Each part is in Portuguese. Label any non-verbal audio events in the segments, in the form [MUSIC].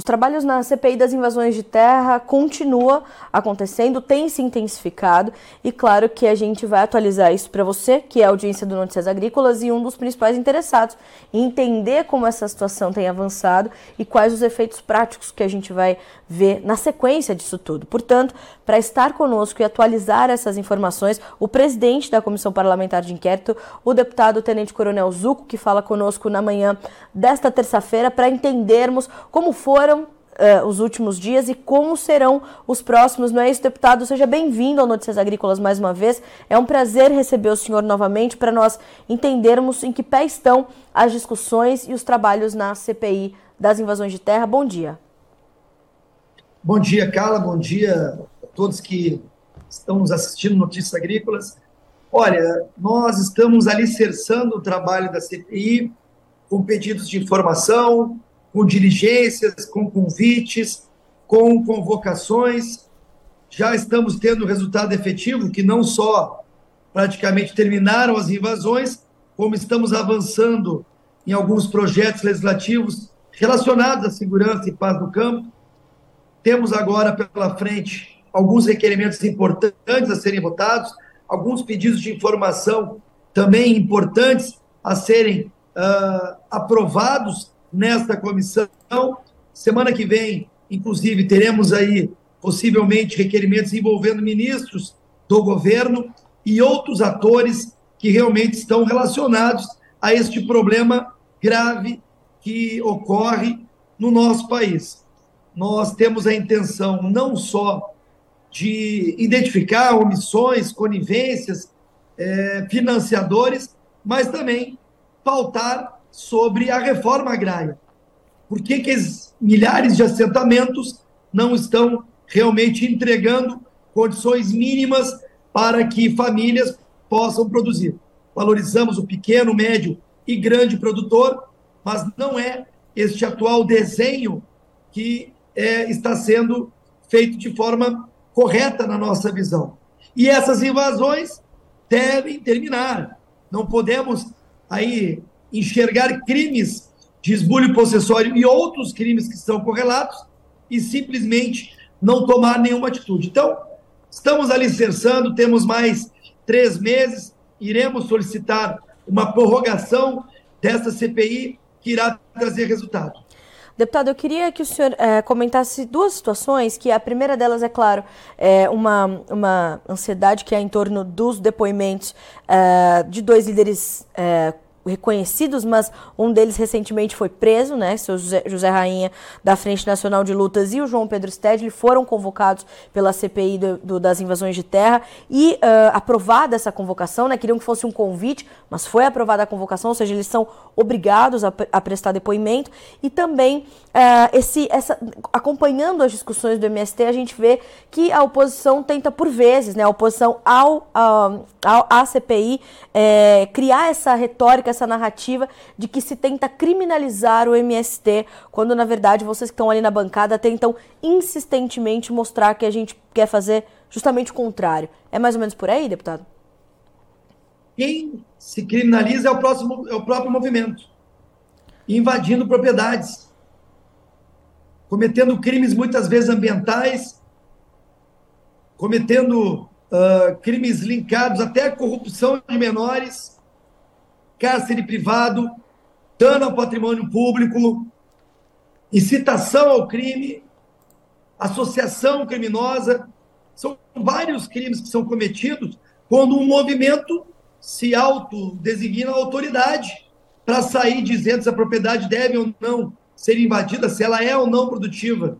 Os trabalhos na CPI das invasões de terra continuam acontecendo, tem se intensificado e claro que a gente vai atualizar isso para você, que é a audiência do Notícias Agrícolas e um dos principais interessados em entender como essa situação tem avançado e quais os efeitos práticos que a gente vai ver na sequência disso tudo. Portanto, para estar conosco e atualizar essas informações, o presidente da Comissão Parlamentar de Inquérito, o deputado Tenente Coronel Zuco, que fala conosco na manhã desta terça-feira para entendermos como foram uh, os últimos dias e como serão os próximos. Não é isso, deputado? Seja bem-vindo ao Notícias Agrícolas mais uma vez. É um prazer receber o senhor novamente para nós entendermos em que pé estão as discussões e os trabalhos na CPI das invasões de terra. Bom dia. Bom dia, Carla. Bom dia a todos que estão nos assistindo Notícias Agrícolas. Olha, nós estamos alicerçando o trabalho da CPI com pedidos de informação, com diligências, com convites, com convocações. Já estamos tendo resultado efetivo, que não só praticamente terminaram as invasões, como estamos avançando em alguns projetos legislativos relacionados à segurança e paz no campo. Temos agora pela frente alguns requerimentos importantes a serem votados, alguns pedidos de informação também importantes a serem uh, aprovados nesta comissão. Semana que vem, inclusive, teremos aí possivelmente requerimentos envolvendo ministros do governo e outros atores que realmente estão relacionados a este problema grave que ocorre no nosso país. Nós temos a intenção não só de identificar omissões, conivências, é, financiadores, mas também pautar sobre a reforma agrária. Por que, que milhares de assentamentos não estão realmente entregando condições mínimas para que famílias possam produzir? Valorizamos o pequeno, médio e grande produtor, mas não é este atual desenho que é, está sendo feito de forma correta na nossa visão. E essas invasões devem terminar. Não podemos aí enxergar crimes de esbulho possessório e outros crimes que são correlatos e simplesmente não tomar nenhuma atitude. Então, estamos alicerçando, temos mais três meses, iremos solicitar uma prorrogação dessa CPI que irá trazer resultado. Deputado, eu queria que o senhor é, comentasse duas situações, que a primeira delas, é claro, é uma, uma ansiedade que é em torno dos depoimentos é, de dois líderes é, reconhecidos, mas um deles recentemente foi preso, né? Seu José, Rainha, da Frente Nacional de Lutas, e o João Pedro Stedley foram convocados pela CPI do, do, das invasões de terra e uh, aprovada essa convocação, né? Queriam que fosse um convite, mas foi aprovada a convocação, ou seja, eles são obrigados a, a prestar depoimento. E também, uh, esse, essa, acompanhando as discussões do MST, a gente vê que a oposição tenta, por vezes, né? A oposição ao, ao, à CPI, é, criar essa retórica essa narrativa de que se tenta criminalizar o MST, quando na verdade vocês que estão ali na bancada tentam insistentemente mostrar que a gente quer fazer justamente o contrário. É mais ou menos por aí, deputado? Quem se criminaliza é o, próximo, é o próprio movimento, invadindo propriedades, cometendo crimes muitas vezes ambientais, cometendo uh, crimes linkados até à corrupção de menores, cárcere privado, dano ao patrimônio público, incitação ao crime, associação criminosa. São vários crimes que são cometidos quando um movimento se autodesigna autoridade para sair dizendo se a propriedade deve ou não ser invadida, se ela é ou não produtiva.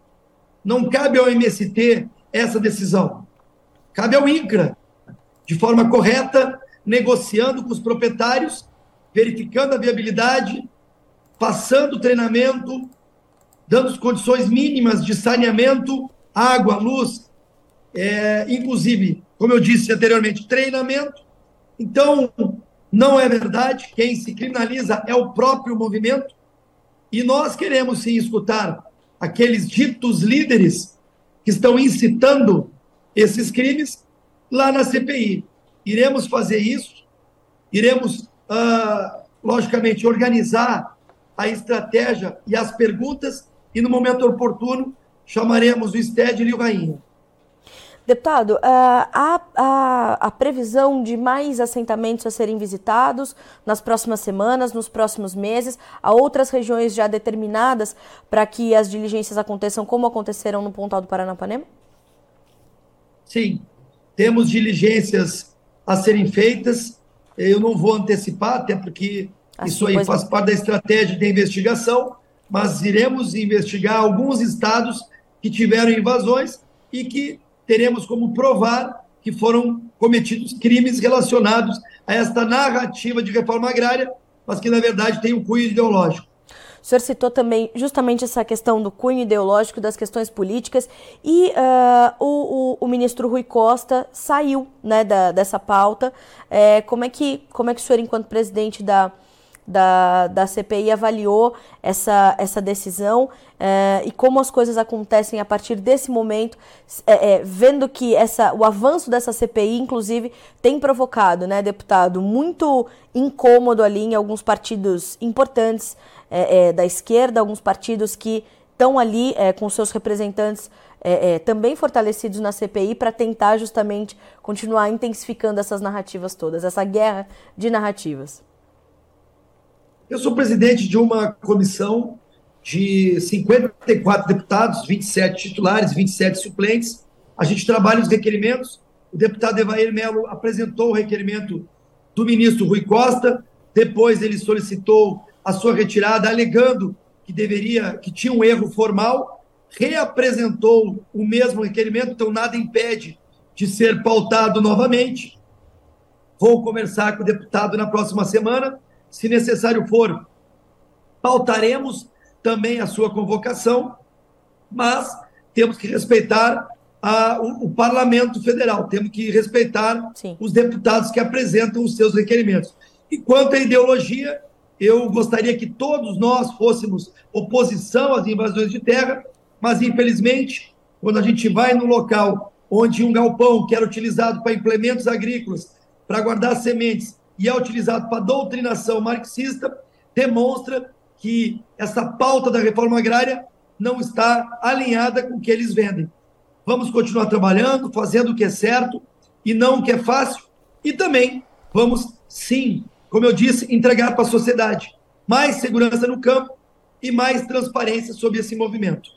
Não cabe ao MST essa decisão. Cabe ao INCRA, de forma correta, negociando com os proprietários verificando a viabilidade, passando treinamento, dando as condições mínimas de saneamento, água, luz, é, inclusive, como eu disse anteriormente, treinamento. Então, não é verdade, quem se criminaliza é o próprio movimento, e nós queremos sim escutar aqueles ditos líderes que estão incitando esses crimes lá na CPI. Iremos fazer isso, iremos uh, logicamente, organizar a estratégia e as perguntas e no momento oportuno chamaremos o Stedler e o Rainha. Deputado, há, ah, há, a previsão de mais assentamentos a serem visitados nas próximas semanas, nos próximos meses? Há outras regiões já determinadas para que as diligências aconteçam como aconteceram no Pontal do Paranapanema? Sim, temos diligências a serem feitas. Eu não vou antecipar, até porque assim, isso aí faz parte da estratégia de investigação, mas iremos investigar alguns estados que tiveram invasões e que teremos como provar que foram cometidos crimes relacionados a esta narrativa de reforma agrária, mas que na verdade tem um cunho ideológico. O senhor citou também justamente essa questão do cunho ideológico, das questões políticas, e uh, o, o, o, ministro Rui Costa saiu né, da, dessa pauta. É, como, é que, como é que o senhor, enquanto presidente da, da, da CPI avaliou essa, essa decisão é, e como as coisas acontecem a partir desse momento, é, é, vendo que essa, o avanço dessa CPI, inclusive, tem provocado, né, deputado, muito incômodo ali em alguns partidos importantes da esquerda, alguns partidos que estão ali com seus representantes é, é, também fortalecidos na CPI para tentar justamente continuar intensificando essas narrativas todas, essa guerra de narrativas. Eu sou presidente de uma comissão de 54 deputados, 27 titulares, 27 suplentes. A gente trabalha os requerimentos. O deputado Evair Melo apresentou o requerimento do ministro Rui Costa, depois ele solicitou a sua retirada, alegando que deveria, que tinha um erro formal, reapresentou o mesmo requerimento, então nada impede de ser pautado novamente. Vou conversar com o deputado na próxima semana se necessário for, pautaremos também a sua convocação, mas temos que respeitar a, o, o, Parlamento Federal, temos que respeitar Sim. os deputados que apresentam os seus requerimentos. E quanto à ideologia, eu gostaria que todos nós fôssemos oposição às invasões de terra, mas infelizmente, quando a gente vai no local onde um galpão que era utilizado para implementos agrícolas, para guardar sementes, e é utilizado para doutrinação marxista, demonstra que essa pauta da reforma agrária não está alinhada com o que eles vendem. Vamos continuar trabalhando, fazendo o que é certo e não o que é fácil, e também vamos, sim, como eu disse, entregar para a sociedade mais segurança no campo e mais transparência sobre esse movimento.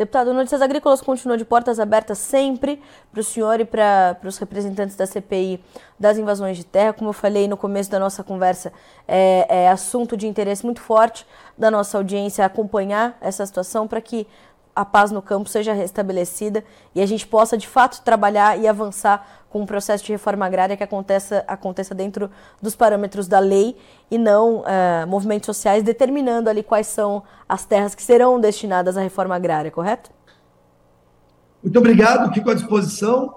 Deputado, Notícias Agrícolas continua de portas abertas sempre para o senhor e para os representantes da CPI das invasões de terra. Como eu falei no começo da nossa conversa, é, é assunto de interesse muito forte da nossa audiência acompanhar essa situação para que a paz no campo seja restabelecida e a gente possa de fato trabalhar e avançar com um processo de reforma agrária que aconteça, aconteça dentro dos parâmetros da lei e não uh, movimentos sociais determinando ali quais são as terras que serão destinadas à reforma agrária, correto? Muito obrigado, fico à disposição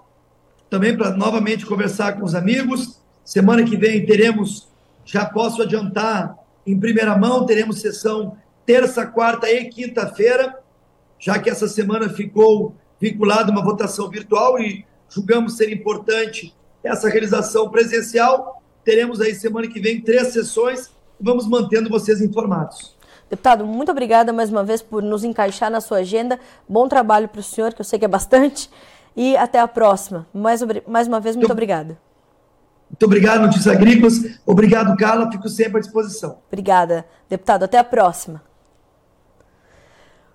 também para novamente conversar com os amigos. Semana que vem teremos, já posso adiantar em primeira mão, teremos sessão terça, quarta e quinta-feira já que essa semana ficou vinculada uma votação virtual e julgamos ser importante essa realização presencial. Teremos aí semana que vem três sessões e vamos mantendo vocês informados. Deputado, muito obrigada mais uma vez por nos encaixar na sua agenda. Bom trabalho para o senhor, que eu sei que é bastante. E até a próxima. Mais, mais uma vez, muito, muito obrigada. Muito obrigado, Notícias Agrícolas. Obrigado, Carla. Fico sempre à disposição. Obrigada, deputado. Até a próxima.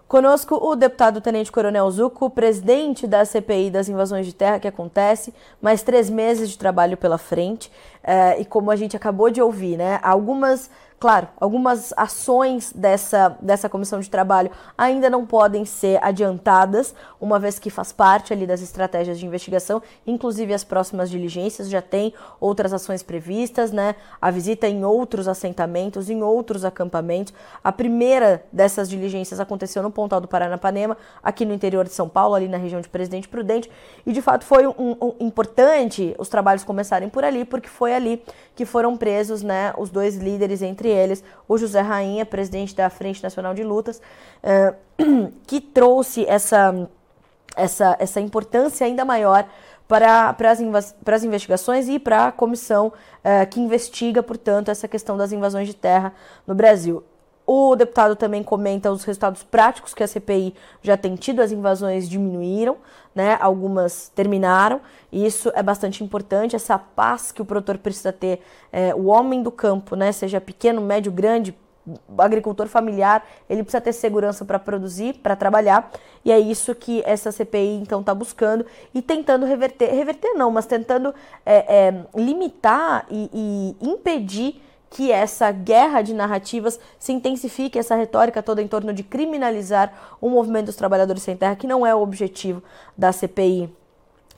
Conosco o deputado Tenente Coronel Zuco, presidente da CPI das invasões de terra que acontece, mais três meses de trabalho pela frente. É, e como a gente acabou de ouvir, né, algumas Claro, algumas ações dessa, dessa comissão de trabalho ainda não podem ser adiantadas, uma vez que faz parte ali das estratégias de investigação, inclusive as próximas diligências já tem outras ações previstas, né? A visita em outros assentamentos, em outros acampamentos. A primeira dessas diligências aconteceu no Pontal do Paranapanema, aqui no interior de São Paulo, ali na região de Presidente Prudente, e de fato foi um, um, importante os trabalhos começarem por ali, porque foi ali que foram presos, né, os dois líderes entre entre eles o José Rainha, presidente da Frente Nacional de Lutas, uh, [CLEARS THROAT] que trouxe essa, essa, essa importância ainda maior para, para, as, para as investigações e para a comissão uh, que investiga, portanto, essa questão das invasões de terra no Brasil. O deputado também comenta os resultados práticos que a CPI já tem tido, as invasões diminuíram, né? Algumas terminaram, e isso é bastante importante, essa paz que o produtor precisa ter, é, o homem do campo, né? Seja pequeno, médio, grande, agricultor familiar, ele precisa ter segurança para produzir, para trabalhar, e é isso que essa CPI então está buscando e tentando reverter, reverter não, mas tentando é, é, limitar e, e impedir que essa guerra de narrativas se intensifique, essa retórica toda em torno de criminalizar o movimento dos trabalhadores sem terra, que não é o objetivo da CPI,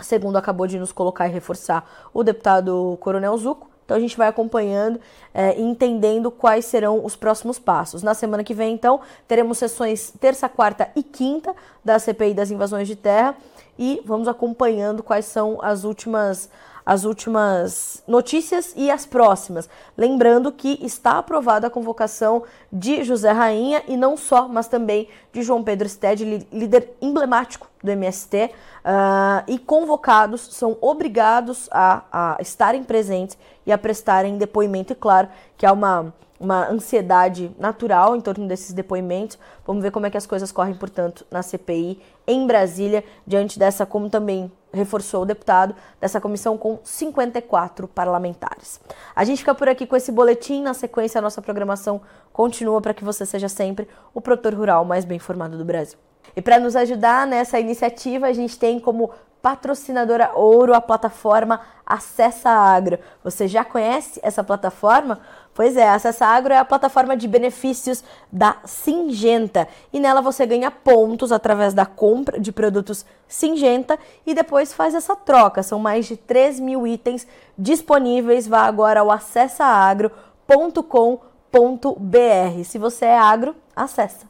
segundo acabou de nos colocar e reforçar o deputado Coronel Zuco. Então a gente vai acompanhando é, e entendendo quais serão os próximos passos. Na semana que vem, então, teremos sessões terça, quarta e quinta da CPI das invasões de terra e vamos acompanhando quais são as últimas as últimas notícias e as próximas. Lembrando que está aprovada a convocação de José Rainha e não só, mas também de João Pedro Sted, líder emblemático do MST, uh, ah, e convocados são obrigados a, a estarem presentes e a prestarem depoimento. E claro que há uma uma ansiedade natural em torno desses depoimentos. Vamos ver como é que as coisas correm, portanto, na CPI em Brasília, diante dessa, como também reforçou o deputado, dessa comissão com 54 parlamentares. A gente fica por aqui com esse boletim. Na sequência, a nossa programação continua para que você seja sempre o produtor rural mais bem informado do Brasil. E para nos ajudar nessa iniciativa, a gente tem como patrocinadora ouro a plataforma Acessa Agro. Você já conhece essa plataforma? Pois é, Acessa Agro é a plataforma de benefícios da Singenta e nela você ganha pontos através da compra de produtos Singenta e depois faz essa troca. São mais de 3 mil itens disponíveis. Vá agora ao acessaagro.com.br. Se você é agro, acessa.